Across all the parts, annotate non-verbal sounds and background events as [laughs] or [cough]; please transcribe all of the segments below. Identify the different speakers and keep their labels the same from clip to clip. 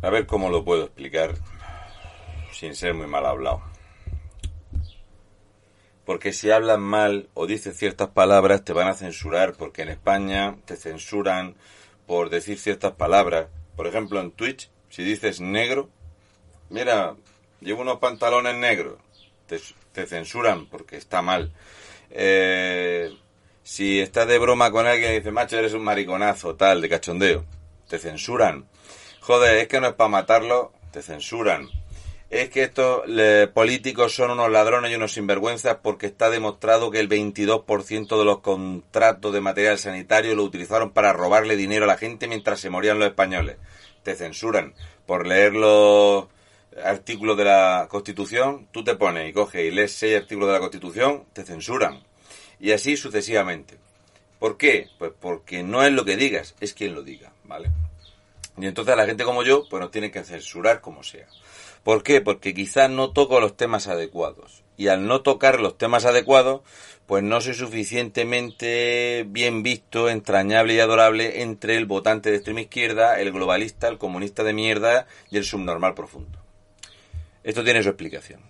Speaker 1: A ver cómo lo puedo explicar sin ser muy mal hablado. Porque si hablas mal o dices ciertas palabras te van a censurar porque en España te censuran por decir ciertas palabras. Por ejemplo, en Twitch, si dices negro, mira, llevo unos pantalones negros, te, censuran porque está mal. Eh, si estás de broma con alguien y dices, macho, eres un mariconazo, tal, de cachondeo, te censuran. Joder, es que no es para matarlo, te censuran. Es que estos políticos son unos ladrones y unos sinvergüenzas porque está demostrado que el 22% de los contratos de material sanitario lo utilizaron para robarle dinero a la gente mientras se morían los españoles. Te censuran por leer los artículos de la Constitución. Tú te pones y coges y lees seis artículos de la Constitución, te censuran. Y así sucesivamente. ¿Por qué? Pues porque no es lo que digas, es quien lo diga, ¿vale? Y entonces la gente como yo, pues nos tienen que censurar como sea. ¿Por qué? Porque quizás no toco los temas adecuados. Y al no tocar los temas adecuados, pues no soy suficientemente bien visto, entrañable y adorable entre el votante de extrema izquierda, el globalista, el comunista de mierda y el subnormal profundo. Esto tiene su explicación.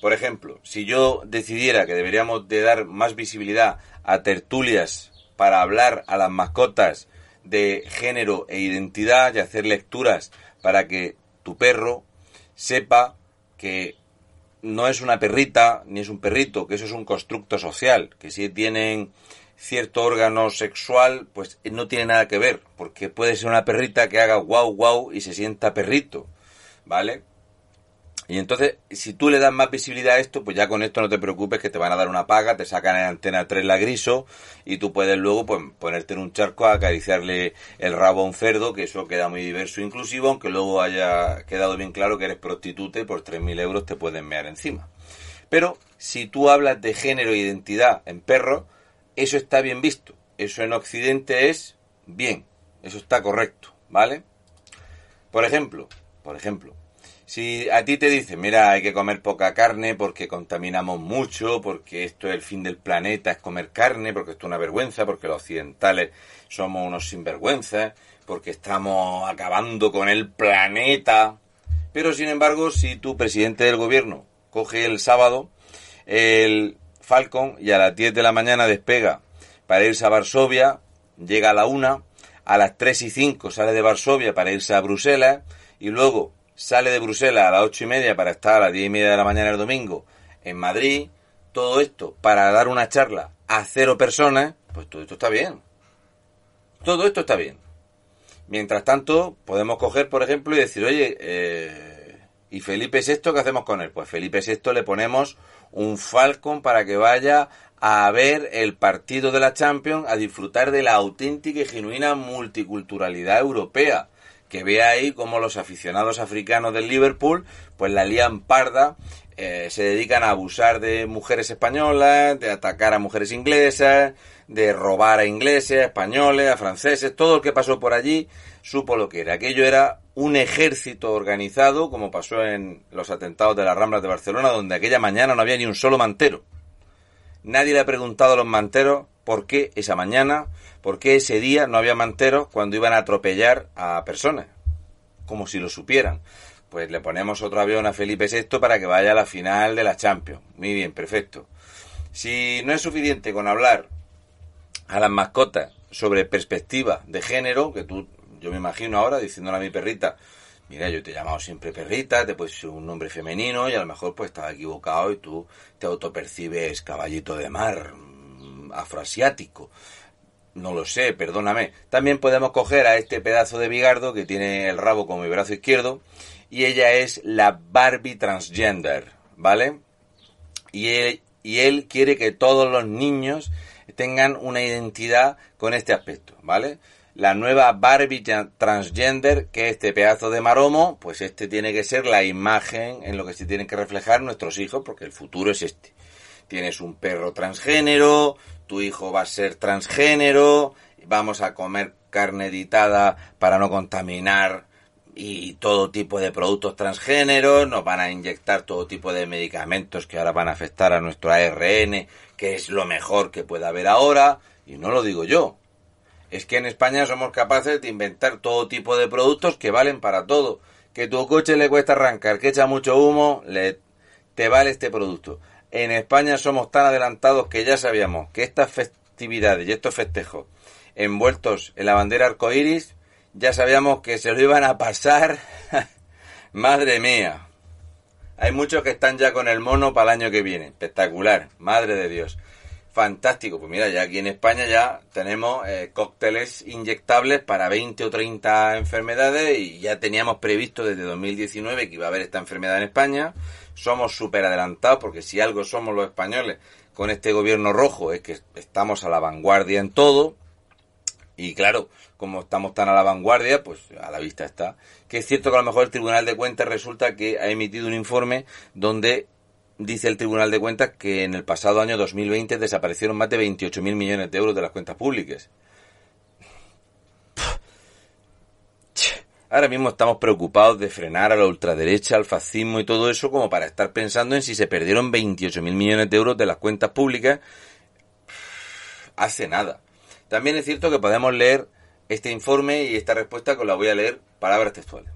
Speaker 1: Por ejemplo, si yo decidiera que deberíamos de dar más visibilidad a tertulias para hablar a las mascotas de género e identidad y hacer lecturas para que tu perro sepa que no es una perrita ni es un perrito, que eso es un constructo social, que si tienen cierto órgano sexual, pues no tiene nada que ver, porque puede ser una perrita que haga guau guau y se sienta perrito, ¿vale? Y entonces, si tú le das más visibilidad a esto, pues ya con esto no te preocupes que te van a dar una paga, te sacan en antena 3 la griso y tú puedes luego pues, ponerte en un charco a acariciarle el rabo a un cerdo, que eso queda muy diverso e inclusivo, aunque luego haya quedado bien claro que eres prostituta y por 3.000 euros te pueden mear encima. Pero si tú hablas de género e identidad en perros, eso está bien visto. Eso en Occidente es bien. Eso está correcto, ¿vale? Por ejemplo, por ejemplo, si a ti te dicen, mira, hay que comer poca carne porque contaminamos mucho, porque esto es el fin del planeta, es comer carne, porque esto es una vergüenza, porque los occidentales somos unos sinvergüenzas, porque estamos acabando con el planeta. Pero sin embargo, si tu presidente del gobierno coge el sábado el Falcon y a las 10 de la mañana despega para irse a Varsovia, llega a la 1, a las 3 y 5 sale de Varsovia para irse a Bruselas y luego sale de Bruselas a las ocho y media para estar a las diez y media de la mañana el domingo en Madrid, todo esto para dar una charla a cero personas, pues todo esto está bien. Todo esto está bien. Mientras tanto, podemos coger, por ejemplo, y decir, oye, eh, ¿y Felipe VI qué hacemos con él? Pues Felipe VI le ponemos un Falcon para que vaya a ver el partido de la Champions, a disfrutar de la auténtica y genuina multiculturalidad europea que vea ahí como los aficionados africanos del Liverpool, pues la lían parda, eh, se dedican a abusar de mujeres españolas, de atacar a mujeres inglesas, de robar a ingleses, a españoles, a franceses, todo el que pasó por allí supo lo que era. Aquello era un ejército organizado, como pasó en los atentados de las Ramblas de Barcelona, donde aquella mañana no había ni un solo mantero. Nadie le ha preguntado a los manteros por qué esa mañana, por qué ese día no había manteros cuando iban a atropellar a personas, como si lo supieran. Pues le ponemos otro avión a Felipe VI para que vaya a la final de la Champions. Muy bien, perfecto. Si no es suficiente con hablar a las mascotas sobre perspectiva de género, que tú, yo me imagino ahora diciéndole a mi perrita, mira, yo te he llamado siempre perrita, te puedes un nombre femenino y a lo mejor pues estaba equivocado y tú te autopercibes caballito de mar, afroasiático. No lo sé, perdóname. También podemos coger a este pedazo de bigardo que tiene el rabo como mi brazo izquierdo y ella es la Barbie transgender, ¿vale? Y él, y él quiere que todos los niños tengan una identidad con este aspecto, ¿vale? La nueva Barbie transgender, que este pedazo de maromo, pues este tiene que ser la imagen en lo que se tienen que reflejar nuestros hijos, porque el futuro es este. Tienes un perro transgénero, tu hijo va a ser transgénero, vamos a comer carne editada para no contaminar y todo tipo de productos transgéneros, nos van a inyectar todo tipo de medicamentos que ahora van a afectar a nuestro ARN, que es lo mejor que puede haber ahora, y no lo digo yo. Es que en España somos capaces de inventar todo tipo de productos que valen para todo. Que tu coche le cuesta arrancar, que echa mucho humo, le, te vale este producto. En España somos tan adelantados que ya sabíamos que estas festividades y estos festejos envueltos en la bandera arcoíris ya sabíamos que se lo iban a pasar. [laughs] madre mía. Hay muchos que están ya con el mono para el año que viene. Espectacular. Madre de Dios. Fantástico. Pues mira, ya aquí en España ya tenemos eh, cócteles inyectables para 20 o 30 enfermedades y ya teníamos previsto desde 2019 que iba a haber esta enfermedad en España. Somos súper adelantados porque si algo somos los españoles con este gobierno rojo es que estamos a la vanguardia en todo. Y claro, como estamos tan a la vanguardia, pues a la vista está. Que es cierto que a lo mejor el Tribunal de Cuentas resulta que ha emitido un informe donde dice el Tribunal de Cuentas que en el pasado año 2020 desaparecieron más de 28.000 millones de euros de las cuentas públicas. Ahora mismo estamos preocupados de frenar a la ultraderecha, al fascismo y todo eso como para estar pensando en si se perdieron 28.000 millones de euros de las cuentas públicas hace nada. También es cierto que podemos leer este informe y esta respuesta que la voy a leer palabras textuales.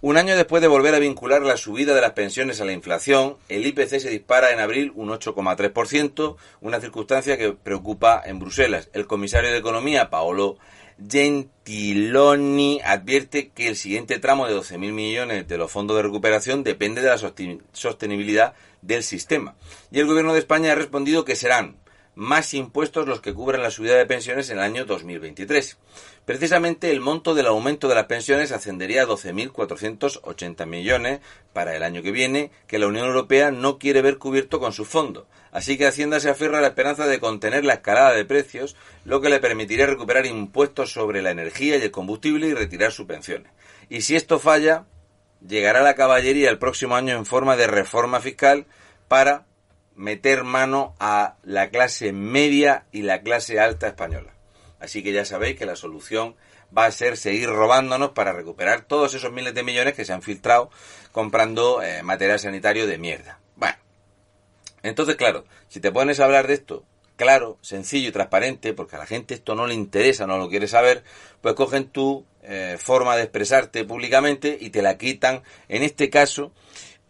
Speaker 1: Un año después de volver a vincular la subida de las pensiones a la inflación, el IPC se dispara en abril un 8,3%, una circunstancia que preocupa en Bruselas. El comisario de Economía, Paolo Gentiloni, advierte que el siguiente tramo de 12.000 millones de los fondos de recuperación depende de la sostenibilidad del sistema. Y el Gobierno de España ha respondido que serán más impuestos los que cubren la subida de pensiones en el año 2023. Precisamente el monto del aumento de las pensiones ascendería a 12.480 millones para el año que viene, que la Unión Europea no quiere ver cubierto con su fondo. Así que Hacienda se aferra a la esperanza de contener la escalada de precios, lo que le permitiría recuperar impuestos sobre la energía y el combustible y retirar subvenciones. Y si esto falla, llegará la caballería el próximo año en forma de reforma fiscal para meter mano a la clase media y la clase alta española. Así que ya sabéis que la solución va a ser seguir robándonos para recuperar todos esos miles de millones que se han filtrado comprando eh, material sanitario de mierda. Bueno, entonces claro, si te pones a hablar de esto claro, sencillo y transparente, porque a la gente esto no le interesa, no lo quiere saber, pues cogen tu eh, forma de expresarte públicamente y te la quitan, en este caso,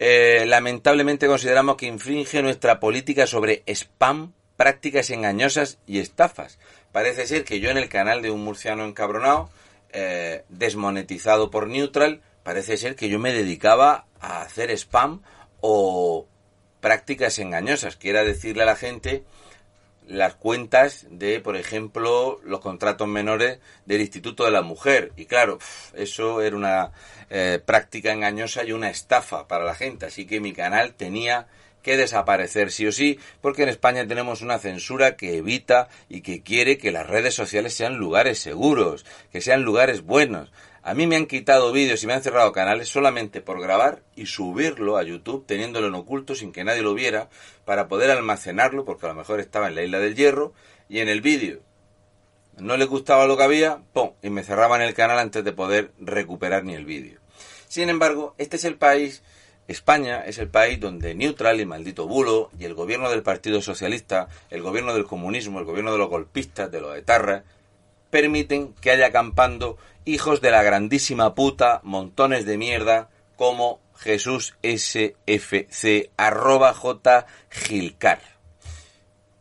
Speaker 1: eh, lamentablemente consideramos que infringe nuestra política sobre spam, prácticas engañosas y estafas. Parece ser que yo en el canal de un murciano encabronado, eh, desmonetizado por Neutral, parece ser que yo me dedicaba a hacer spam o prácticas engañosas, que era decirle a la gente las cuentas de, por ejemplo, los contratos menores del Instituto de la Mujer. Y claro, eso era una eh, práctica engañosa y una estafa para la gente. Así que mi canal tenía que desaparecer sí o sí, porque en España tenemos una censura que evita y que quiere que las redes sociales sean lugares seguros, que sean lugares buenos. A mí me han quitado vídeos y me han cerrado canales solamente por grabar y subirlo a YouTube teniéndolo en oculto sin que nadie lo viera para poder almacenarlo porque a lo mejor estaba en la isla del hierro y en el vídeo no le gustaba lo que había, ¡pum! y me cerraban el canal antes de poder recuperar ni el vídeo. Sin embargo, este es el país España es el país donde Neutral y maldito bulo y el gobierno del Partido Socialista, el gobierno del comunismo, el gobierno de los golpistas, de los etarras, permiten que haya acampando hijos de la grandísima puta, montones de mierda, como Jesús SFC, arroba J Gilcar.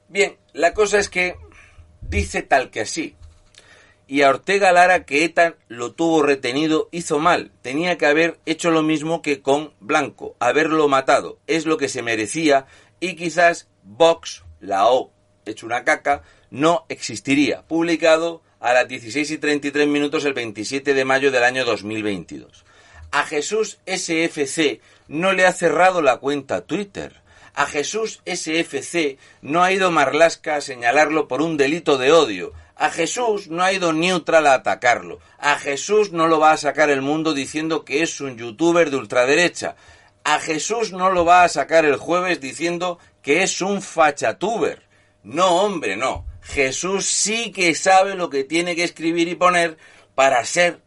Speaker 1: Bien, la cosa es que dice tal que así, y a Ortega Lara que ETA lo tuvo retenido hizo mal. Tenía que haber hecho lo mismo que con Blanco, haberlo matado. Es lo que se merecía y quizás Vox, la O, hecho una caca, no existiría. Publicado a las 16 y 33 minutos el 27 de mayo del año 2022. A Jesús SFC no le ha cerrado la cuenta Twitter. A Jesús SFC no ha ido Marlasca a señalarlo por un delito de odio. A Jesús no ha ido neutral a atacarlo. A Jesús no lo va a sacar el mundo diciendo que es un youtuber de ultraderecha. A Jesús no lo va a sacar el jueves diciendo que es un fachatuber. No, hombre, no. Jesús sí que sabe lo que tiene que escribir y poner para ser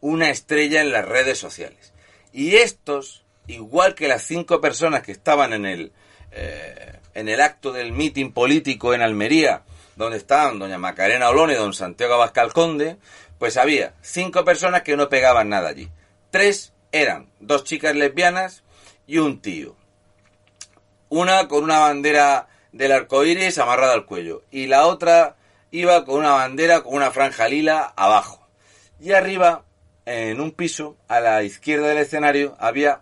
Speaker 1: una estrella en las redes sociales. Y estos, igual que las cinco personas que estaban en el, eh, en el acto del mitin político en Almería, donde estaban doña Macarena Olón y don Santiago Abascal Conde, pues había cinco personas que no pegaban nada allí. Tres eran dos chicas lesbianas y un tío. Una con una bandera del arco iris amarrada al cuello y la otra iba con una bandera con una franja lila abajo. Y arriba, en un piso, a la izquierda del escenario, había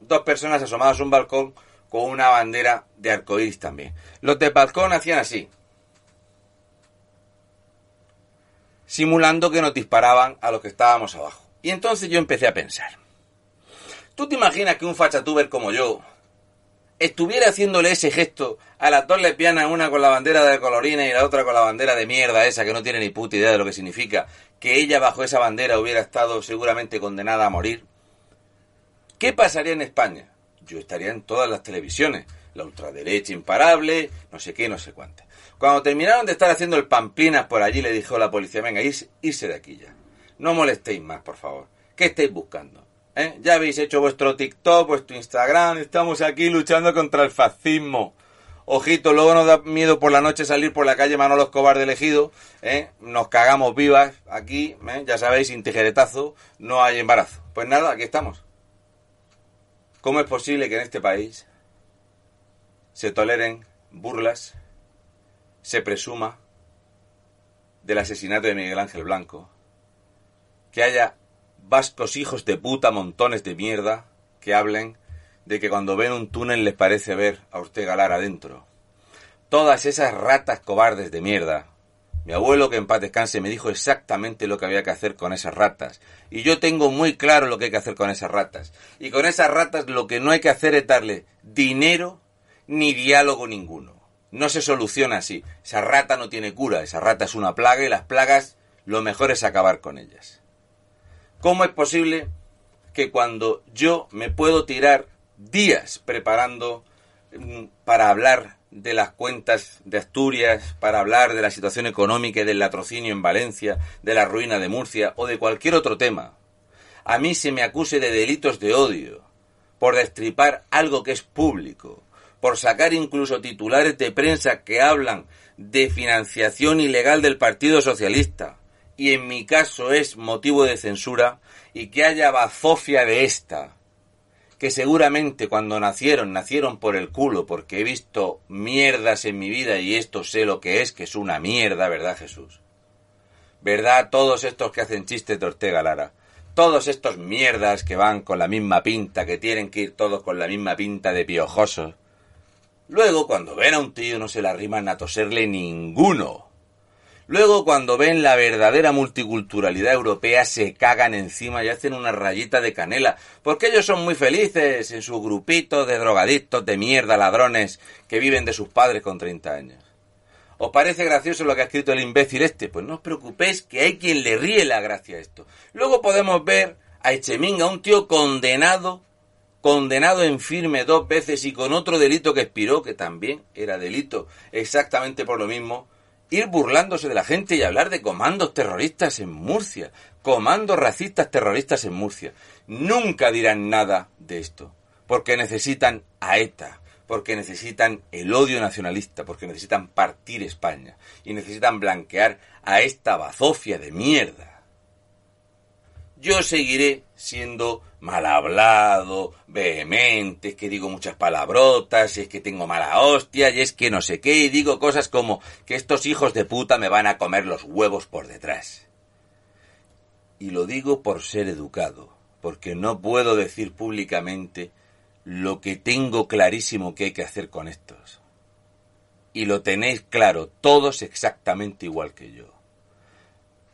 Speaker 1: dos personas asomadas a un balcón con una bandera de arco iris también. Los de balcón hacían así. simulando que nos disparaban a los que estábamos abajo. Y entonces yo empecé a pensar. ¿Tú te imaginas que un fachatuber como yo estuviera haciéndole ese gesto a las dos lesbianas, una con la bandera de colorina y la otra con la bandera de mierda esa que no tiene ni puta idea de lo que significa, que ella bajo esa bandera hubiera estado seguramente condenada a morir? ¿Qué pasaría en España? Yo estaría en todas las televisiones, la ultraderecha imparable, no sé qué, no sé cuánto. Cuando terminaron de estar haciendo el pamplinas por allí, le dijo la policía, venga, irse, de aquí ya. No molestéis más, por favor. ¿Qué estáis buscando? ¿Eh? Ya habéis hecho vuestro TikTok, vuestro Instagram, estamos aquí luchando contra el fascismo. Ojito, luego nos da miedo por la noche salir por la calle Manolo Escobar de elegido, ¿eh? nos cagamos vivas aquí, ¿eh? ya sabéis, sin tijeretazo no hay embarazo. Pues nada, aquí estamos. ¿Cómo es posible que en este país se toleren burlas, se presuma del asesinato de Miguel Ángel Blanco, que haya vascos hijos de puta montones de mierda que hablen de que cuando ven un túnel les parece ver a Ortega Lara adentro. Todas esas ratas cobardes de mierda. Mi abuelo, que en paz descanse, me dijo exactamente lo que había que hacer con esas ratas. Y yo tengo muy claro lo que hay que hacer con esas ratas. Y con esas ratas lo que no hay que hacer es darle dinero ni diálogo ninguno no se soluciona así. Esa rata no tiene cura, esa rata es una plaga y las plagas lo mejor es acabar con ellas. ¿Cómo es posible que cuando yo me puedo tirar días preparando mm, para hablar de las cuentas de Asturias, para hablar de la situación económica y del latrocinio en Valencia, de la ruina de Murcia o de cualquier otro tema, a mí se me acuse de delitos de odio por destripar algo que es público, por sacar incluso titulares de prensa que hablan de financiación ilegal del Partido Socialista, y en mi caso es motivo de censura, y que haya bazofia de esta, que seguramente cuando nacieron, nacieron por el culo, porque he visto mierdas en mi vida y esto sé lo que es, que es una mierda, ¿verdad Jesús? ¿Verdad todos estos que hacen chistes de Ortega Lara? Todos estos mierdas que van con la misma pinta, que tienen que ir todos con la misma pinta de piojosos, Luego, cuando ven a un tío, no se le arriman a toserle ninguno. Luego, cuando ven la verdadera multiculturalidad europea, se cagan encima y hacen una rayita de canela, porque ellos son muy felices en su grupito de drogadictos de mierda, ladrones, que viven de sus padres con 30 años. ¿Os parece gracioso lo que ha escrito el imbécil este? Pues no os preocupéis que hay quien le ríe la gracia a esto. Luego podemos ver a Echeminga, un tío condenado condenado en firme dos veces y con otro delito que expiró, que también era delito exactamente por lo mismo, ir burlándose de la gente y hablar de comandos terroristas en Murcia, comandos racistas terroristas en Murcia. Nunca dirán nada de esto, porque necesitan a ETA, porque necesitan el odio nacionalista, porque necesitan partir España y necesitan blanquear a esta bazofia de mierda. Yo seguiré siendo mal hablado, vehemente, que digo muchas palabrotas, es que tengo mala hostia, y es que no sé qué, y digo cosas como que estos hijos de puta me van a comer los huevos por detrás. Y lo digo por ser educado, porque no puedo decir públicamente lo que tengo clarísimo que hay que hacer con estos. Y lo tenéis claro, todos exactamente igual que yo.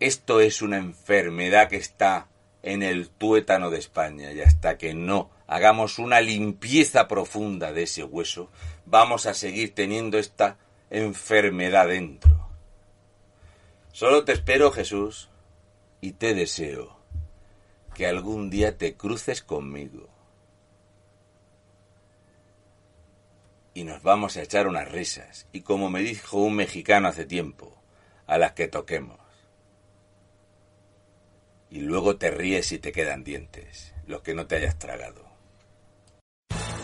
Speaker 1: Esto es una enfermedad que está en el tuétano de España y hasta que no hagamos una limpieza profunda de ese hueso, vamos a seguir teniendo esta enfermedad dentro. Solo te espero, Jesús, y te deseo que algún día te cruces conmigo y nos vamos a echar unas risas, y como me dijo un mexicano hace tiempo, a las que toquemos. Y luego te ríes y te quedan dientes, los que no te hayas tragado.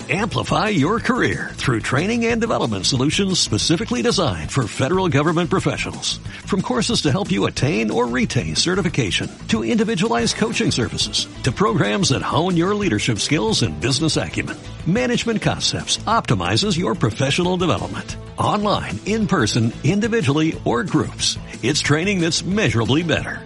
Speaker 2: Amplify your career through training and development solutions specifically designed for federal government professionals. From courses to help you attain or retain certification, to individualized coaching services, to programs that hone your leadership skills and business acumen, Management Concepts optimizes your professional development. Online, in person, individually, or groups. It's training that's measurably better.